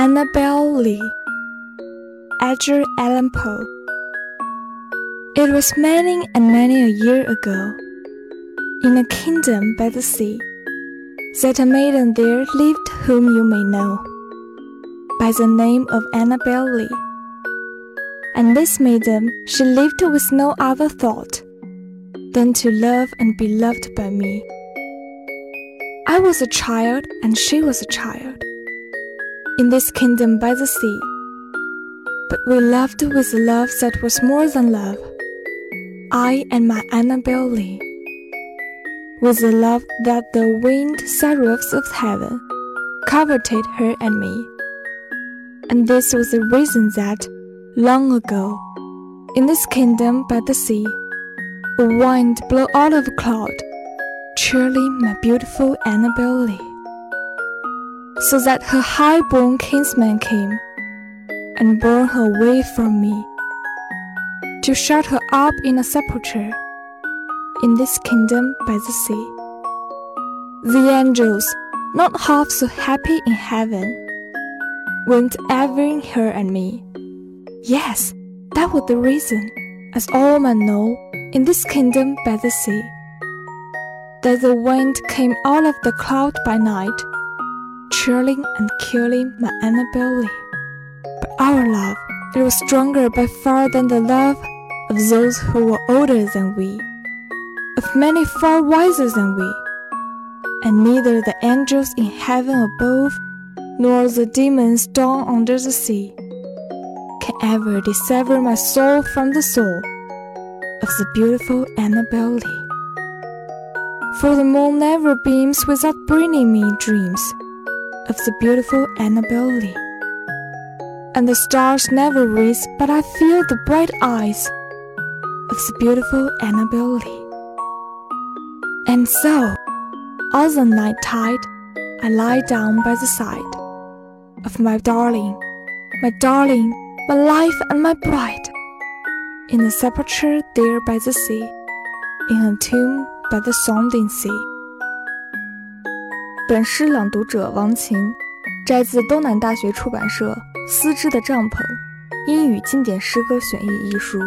Annabel Lee, Edgar Allan Poe. It was many and many a year ago, in a kingdom by the sea, that a maiden there lived whom you may know by the name of Annabel Lee. And this maiden, she lived with no other thought than to love and be loved by me. I was a child and she was a child in this kingdom by the sea. But we loved with a love that was more than love. I and my Annabel Lee. With a love that the winged seraphs of heaven coveted her and me. And this was the reason that, long ago, in this kingdom by the sea, a wind blew out of a cloud cheerily my beautiful Annabel Lee, so that her high-born kinsman came and bore her away from me, to shut her up in a sepulchre in this kingdom by the sea. The angels, not half so happy in heaven, went avering her and me. Yes, that was the reason, as all men know, in this kingdom by the sea that the wind came out of the cloud by night, chilling and killing my Annabel Lee. But our love, it was stronger by far than the love of those who were older than we, of many far wiser than we. And neither the angels in heaven above, nor the demons down under the sea, can ever dissever my soul from the soul of the beautiful Annabel Lee for the moon never beams without bringing me dreams of the beautiful Annabel Lee. And the stars never rise, but I feel the bright eyes of the beautiful Annabel Lee. And so, all the night tide, I lie down by the side of my darling, my darling, my life and my bride, in the sepulchre there by the sea, in a tomb by the sounding sea。本诗朗读者王琴，摘自东南大学出版社《丝织的帐篷：英语经典诗歌选译》一书。